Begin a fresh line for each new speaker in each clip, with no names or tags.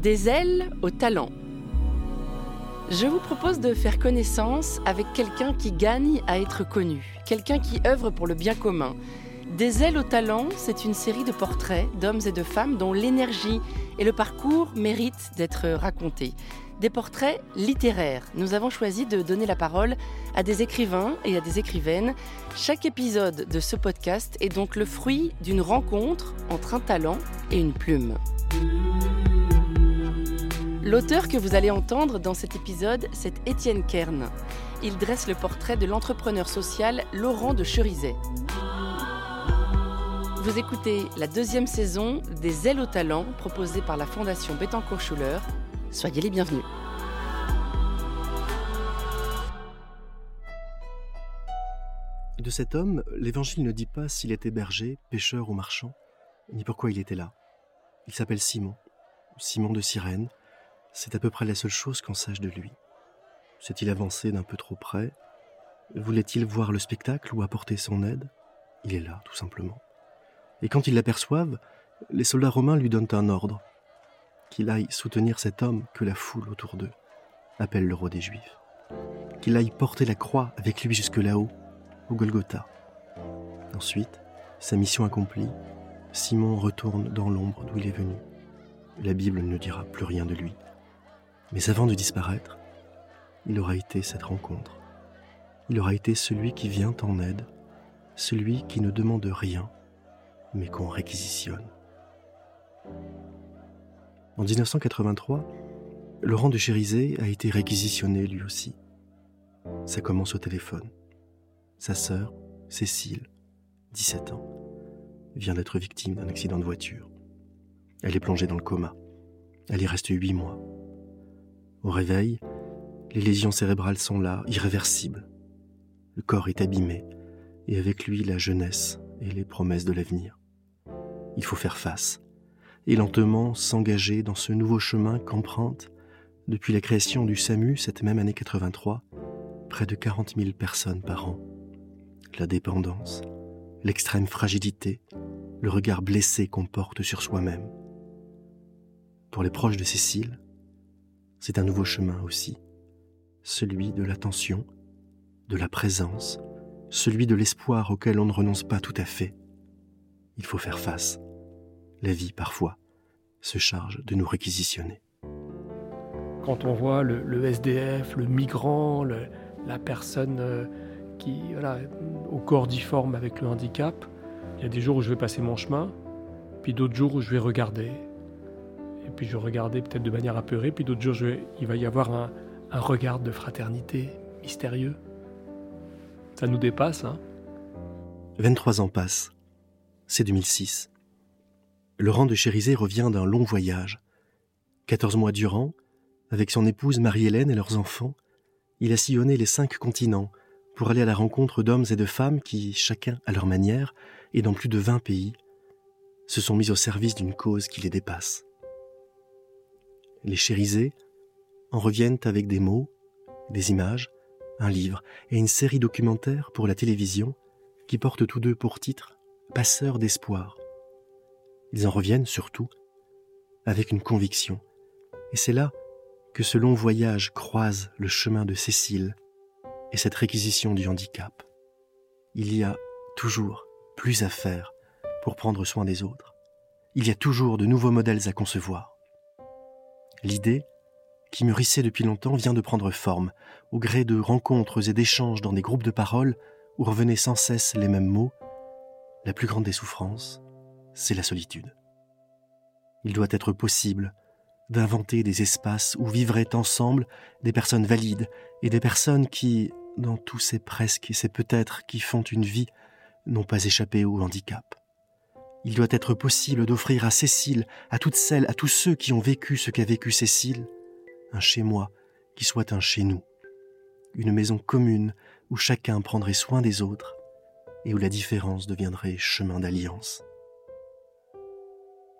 Des ailes au talent. Je vous propose de faire connaissance avec quelqu'un qui gagne à être connu, quelqu'un qui œuvre pour le bien commun. Des ailes au talent, c'est une série de portraits d'hommes et de femmes dont l'énergie et le parcours méritent d'être racontés. Des portraits littéraires. Nous avons choisi de donner la parole à des écrivains et à des écrivaines. Chaque épisode de ce podcast est donc le fruit d'une rencontre entre un talent et une plume. L'auteur que vous allez entendre dans cet épisode, c'est Étienne Kern. Il dresse le portrait de l'entrepreneur social Laurent de Cherizet. Vous écoutez la deuxième saison des Ailes au talent proposée par la Fondation Bettencourt-Schuller. Soyez les bienvenus.
De cet homme, l'Évangile ne dit pas s'il était berger, pêcheur ou marchand, ni pourquoi il était là. Il s'appelle Simon, Simon de Cyrène. C'est à peu près la seule chose qu'on sache de lui. S'est-il avancé d'un peu trop près? Voulait-il voir le spectacle ou apporter son aide? Il est là, tout simplement. Et quand ils l'aperçoivent, les soldats romains lui donnent un ordre qu'il aille soutenir cet homme que la foule autour d'eux appelle le roi des Juifs, qu'il aille porter la croix avec lui jusque là-haut, au Golgotha. Ensuite, sa mission accomplie, Simon retourne dans l'ombre d'où il est venu. La Bible ne dira plus rien de lui. Mais avant de disparaître, il aura été cette rencontre. Il aura été celui qui vient en aide, celui qui ne demande rien, mais qu'on réquisitionne. En 1983, Laurent de Chérizet a été réquisitionné lui aussi. Ça commence au téléphone. Sa sœur, Cécile, 17 ans, vient d'être victime d'un accident de voiture. Elle est plongée dans le coma. Elle y reste huit mois. Au réveil, les lésions cérébrales sont là, irréversibles. Le corps est abîmé, et avec lui la jeunesse et les promesses de l'avenir. Il faut faire face, et lentement s'engager dans ce nouveau chemin qu'empruntent, depuis la création du SAMU cette même année 83, près de 40 000 personnes par an. La dépendance, l'extrême fragilité, le regard blessé qu'on porte sur soi-même. Pour les proches de Cécile, c'est un nouveau chemin aussi, celui de l'attention, de la présence, celui de l'espoir auquel on ne renonce pas tout à fait. Il faut faire face la vie parfois se charge de nous réquisitionner.
Quand on voit le, SDF, le migrant, la personne euh, qui, voilà, au corps difforme avec le handicap, il y a des jours où je vais passer mon chemin, puis d'autres jours où je vais regarder. Puis je regarder peut-être de manière apeurée, puis d'autres jours il va y avoir un, regard de fraternité mystérieux. Ça nous dépasse, hein
23 ans passent. C'est 2006. Laurent de Chérizet revient d'un long voyage. Quatorze mois durant, avec son épouse Marie-Hélène et leurs enfants, il a sillonné les cinq continents pour aller à la rencontre d'hommes et de femmes qui, chacun à leur manière, et dans plus de vingt pays, se sont mis au service d'une cause qui les dépasse. Les Chérizet en reviennent avec des mots, des images, un livre et une série documentaire pour la télévision qui portent tous deux pour titre Passeurs d'espoir. Ils en reviennent surtout avec une conviction. Et c'est là que ce long voyage croise le chemin de Cécile et cette réquisition du handicap. Il y a toujours plus à faire pour prendre soin des autres. Il y a toujours de nouveaux modèles à concevoir. L'idée, qui mûrissait depuis longtemps, vient de prendre forme, au gré de rencontres et d'échanges dans des groupes de paroles où revenaient sans cesse les mêmes mots. La plus grande des souffrances, c'est la solitude. Il doit être possible d'inventer des espaces où vivraient ensemble des personnes valides et des personnes qui, dans tous ces presque et ces peut-être qui font une vie, n'ont pas échappé au handicap. Il doit être possible d'offrir à Cécile, à toutes celles, à tous ceux qui ont vécu ce qu'a vécu Cécile, un chez moi qui soit un chez nous, une maison commune où chacun prendrait soin des autres et où la différence deviendrait chemin d'alliance.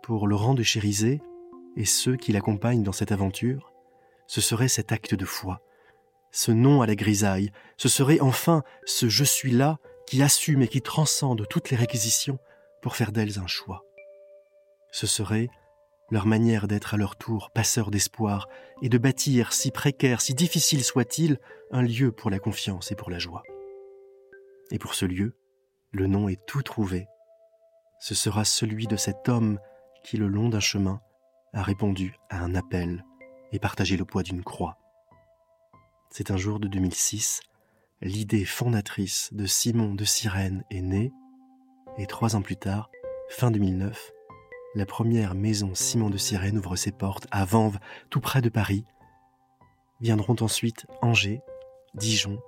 Pour Laurent de Chérizet et ceux qui l'accompagnent dans cette aventure, ce serait cet acte de foi, ce non à la grisaille, ce serait enfin ce je suis là qui assume et qui transcende toutes les réquisitions pour faire d'elles un choix. Ce serait leur manière d'être à leur tour passeurs d'espoir et de bâtir, si précaire, si difficile soit-il, un lieu pour la confiance et pour la joie. Et pour ce lieu, le nom est tout trouvé. Ce sera celui de cet homme qui, le long d'un chemin, a répondu à un appel et partagé le poids d'une croix. C'est un jour de 2006, l'idée fondatrice de Simon de Sirène est née, et trois ans plus tard, fin 2009, la première maison Simon de Sirène ouvre ses portes à Vanves, tout près de Paris. Viendront ensuite Angers, Dijon,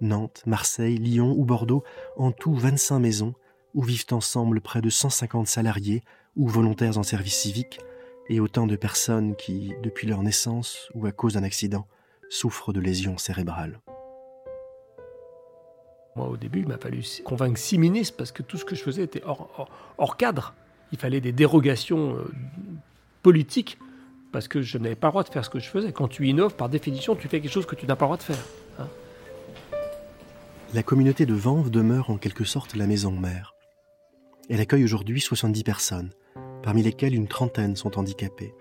Nantes, Marseille, Lyon ou Bordeaux, en tout 25 maisons où vivent ensemble près de 150 salariés ou volontaires en service civique et autant de personnes qui, depuis leur naissance ou à cause d'un accident, souffrent de lésions cérébrales.
Moi, au début, il m'a fallu convaincre six ministres parce que tout ce que je faisais était hors cadre il fallait des dérogations euh, politiques parce que je n'avais pas le droit de faire ce que je faisais. Quand tu innoves, par définition, tu fais quelque chose que tu n'as pas le droit de faire. Hein.
la communauté de Vanves demeure en quelque sorte la maison mère. Elle accueille aujourd'hui 70 personnes, parmi lesquelles une trentaine sont handicapées.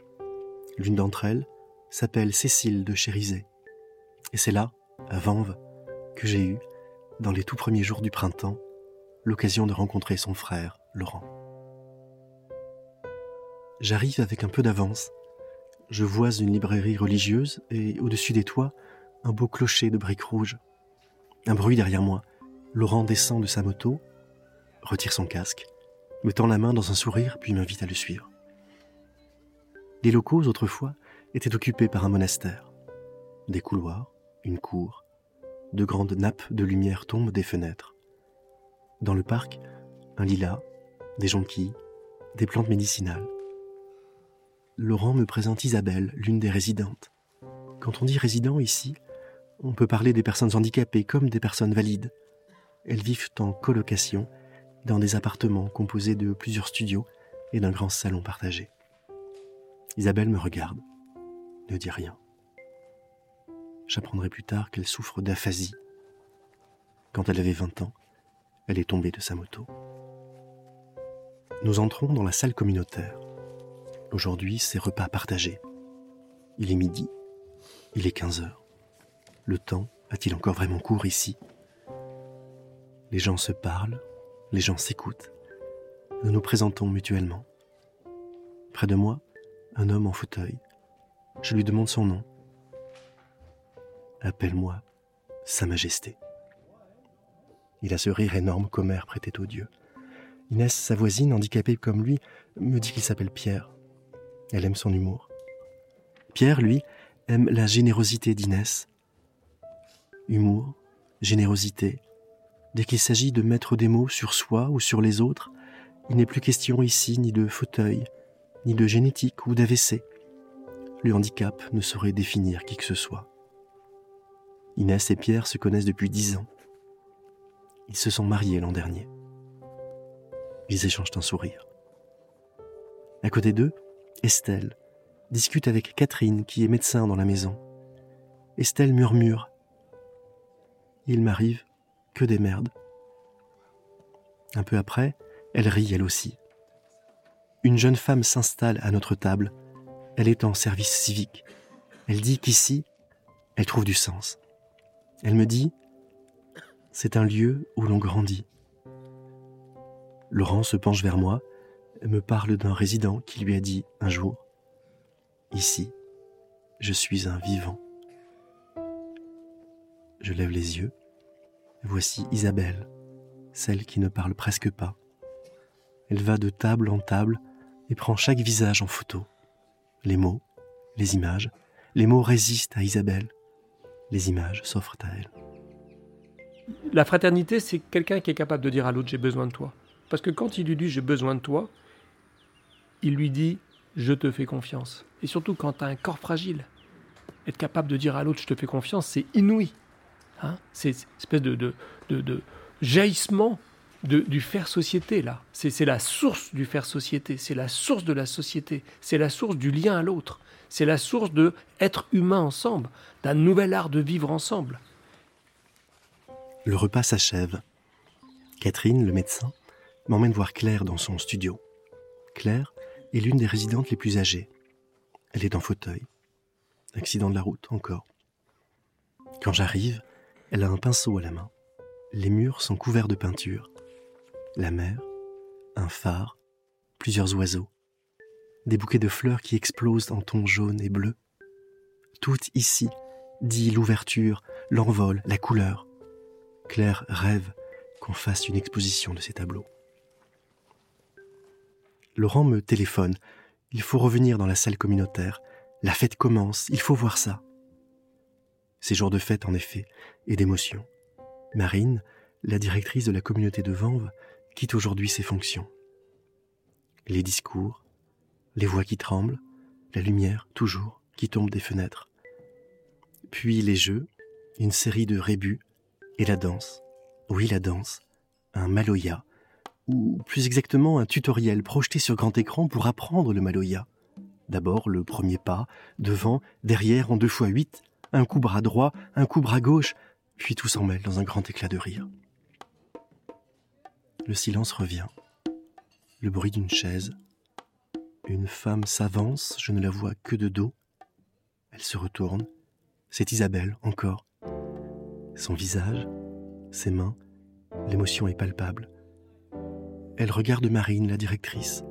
L'une d'entre elles s'appelle Cécile de Chérisé. Et c'est là, à Vanves, que j'ai eu, dans les tout premiers jours du printemps, l'occasion de rencontrer son frère, Laurent. J'arrive avec un peu d'avance. Je vois une librairie religieuse et au-dessus des toits, un beau clocher de briques rouges. Un bruit derrière moi. Laurent descend de sa moto, retire son casque, me tend la main dans un sourire puis m'invite à le suivre. Les locaux, autrefois, étaient occupés par un monastère. Des couloirs, une cour, de grandes nappes de lumière tombent des fenêtres. Dans le parc, un lilas, des jonquilles, des plantes médicinales. Laurent me présente Isabelle, l'une des résidentes. Quand on dit résident ici, on peut parler des personnes handicapées comme des personnes valides. Elles vivent en colocation dans des appartements composés de plusieurs studios et d'un grand salon partagé. Isabelle me regarde, ne dit rien. J'apprendrai plus tard qu'elle souffre d'aphasie. Quand elle avait 20 ans, elle est tombée de sa moto. Nous entrons dans la salle communautaire. Aujourd'hui, c'est repas partagés. Il est midi. Il est 15 heures. Le temps a-t-il encore vraiment cours ici? Les gens se parlent, les gens s'écoutent. Nous nous présentons mutuellement. Près de moi, un homme en fauteuil. Je lui demande son nom. Appelle-moi Sa Majesté. Il a ce rire énorme qu'Homère prêtait aux dieux. Inès, sa voisine, handicapée comme lui, me dit qu'il s'appelle Pierre. Elle aime son humour. Pierre, lui, aime la générosité d'Inès. Humour, générosité. Dès qu'il s'agit de mettre des mots sur soi ou sur les autres, il n'est plus question ici ni de fauteuil, ni de génétique ou d'AVC. Le handicap ne saurait définir qui que ce soit. Inès et Pierre se connaissent depuis dix ans. Ils se sont mariés l'an dernier. Ils échangent un sourire. À côté d'eux, Estelle discute avec Catherine qui est médecin dans la maison. Estelle murmure. Il m'arrive que des merdes. Un peu après, elle rit elle aussi. Une jeune femme s'installe à notre table. Elle est en service civique. Elle dit qu'ici, elle trouve du sens. Elle me dit, c'est un lieu où l'on grandit. Laurent se penche vers moi me parle d'un résident qui lui a dit un jour Ici, je suis un vivant. Je lève les yeux. Voici Isabelle, celle qui ne parle presque pas. Elle va de table en table et prend chaque visage en photo. Les mots, les images, les mots résistent à Isabelle. Les images s'offrent à elle.
La fraternité, c'est quelqu'un qui est capable de dire à l'autre j'ai besoin de toi. Parce que quand il lui dit j'ai besoin de toi, il lui dit Je te fais confiance. Et surtout quand tu as un corps fragile, être capable de dire à l'autre Je te fais confiance, c'est inouï. Hein c'est une espèce de, de, de, jaillissement du faire société, là. C'est la source du faire société, c'est la source de la société, c'est la source du lien à l'autre, c'est la source de être humain ensemble, d'un nouvel art de vivre ensemble.
Le repas s'achève. Catherine, le médecin, m'emmène voir Claire dans son studio. Claire est l'une des résidentes les plus âgées. Elle est en fauteuil. Accident de la route, encore. Quand j'arrive, elle a un pinceau à la main. Les murs sont couverts de peinture. La mer, un phare, plusieurs oiseaux, des bouquets de fleurs qui explosent en tons jaunes et bleus. Tout ici dit l'ouverture, l'envol, la couleur. Claire rêve qu'on fasse une exposition de ces tableaux. Laurent me téléphone. Il faut revenir dans la salle communautaire. La fête commence, il faut voir ça. Ces jours de fête, en effet, et d'émotion. Marine, la directrice de la communauté de Vanves, quitte aujourd'hui ses fonctions. Les discours, les voix qui tremblent, la lumière, toujours, qui tombe des fenêtres. Puis les jeux, une série de rébus, et la danse. Oui, la danse. Un maloya, ou plus exactement un tutoriel projeté sur grand écran pour apprendre le maloya. D'abord le premier pas, devant, derrière en deux fois huit, un coup bras droit, un coup bras gauche, puis tout s'en mêle dans un grand éclat de rire. Le silence revient. Le bruit d'une chaise, une femme s'avance, je ne la vois que de dos. Elle se retourne. C'est Isabelle, encore. Son visage, ses mains, l'émotion est palpable. Elle regarde Marine, la directrice.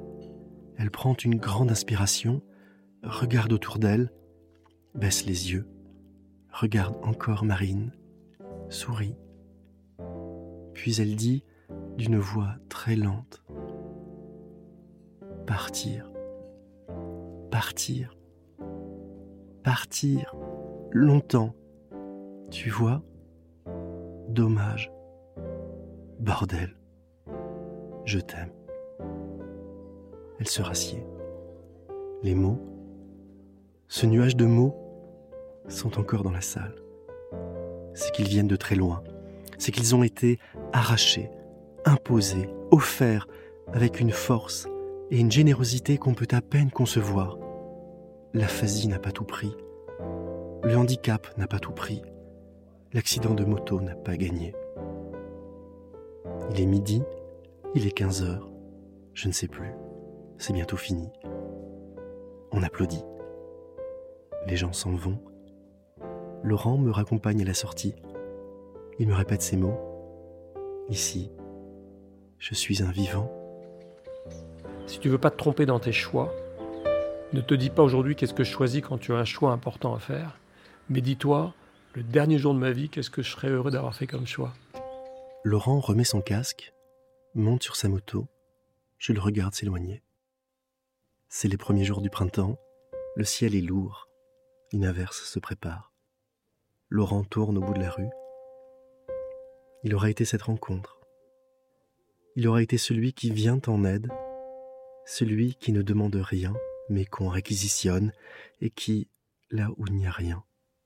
Elle prend une grande inspiration, regarde autour d'elle, baisse les yeux, regarde encore Marine, sourit. Puis elle dit d'une voix très lente Partir partir. Partir longtemps. Tu vois? Dommage. Bordel. Je t'aime. Elle se rassied. Les mots, ce nuage de mots, sont encore dans la salle. C'est qu'ils viennent de très loin. C'est qu'ils ont été arrachés, imposés, offerts avec une force et une générosité qu'on peut à peine concevoir. L'aphasie n'a pas tout pris. Le handicap n'a pas tout pris. L'accident de moto n'a pas gagné. Il est midi, il est 15 heures, je ne sais plus. C'est bientôt fini. On applaudit. Les gens s'en vont. Laurent me raccompagne à la sortie. Il me répète ces mots. Ici, je suis un vivant.
Si tu veux pas te tromper dans tes choix, ne te dis pas aujourd'hui qu'est-ce que je choisis quand tu as un choix important à faire, mais dis-toi, le dernier jour de ma vie, qu'est-ce que je serais heureux d'avoir fait comme choix.
Laurent remet son casque, monte sur sa moto, je le regarde s'éloigner. C'est les premiers jours du printemps, le ciel est lourd, une averse se prépare. Laurent tourne au bout de la rue. Il aura été cette rencontre. Il aura été celui qui vient en aide celui qui ne demande rien, mais qu'on réquisitionne, et qui, là où il n'y a rien,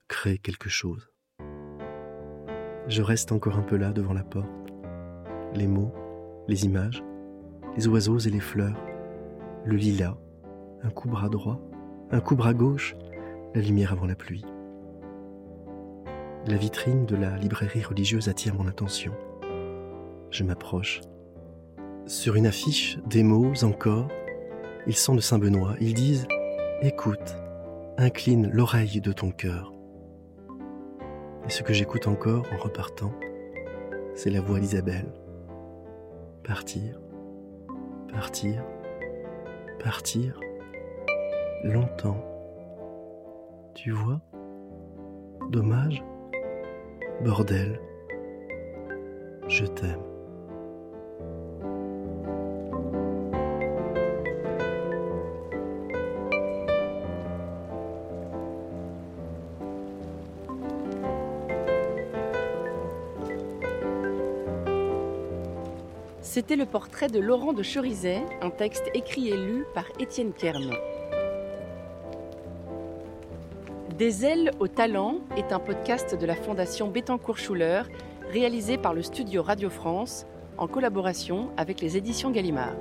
crée quelque chose. Je reste encore un peu là devant la porte. Les mots, les images, les oiseaux et les fleurs, le lilas, un coup bras droit, un coup bras gauche, la lumière avant la pluie. La vitrine de la librairie religieuse attire mon attention. Je m'approche sur une affiche, des mots encore. Ils sont de Saint-Benoît. Ils disent Écoute, incline l'oreille de ton cœur. Et ce que j'écoute encore en repartant, c'est la voix d'Isabelle. Partir, partir, partir, longtemps. Tu vois? Dommage? Bordel. Je t'aime.
C'était le portrait de Laurent de Cherizet, un texte écrit et lu par Étienne Kern. Des ailes au talent est un podcast de la Fondation Bettencourt-Schuller, réalisé par le studio Radio France en collaboration avec les éditions Gallimard.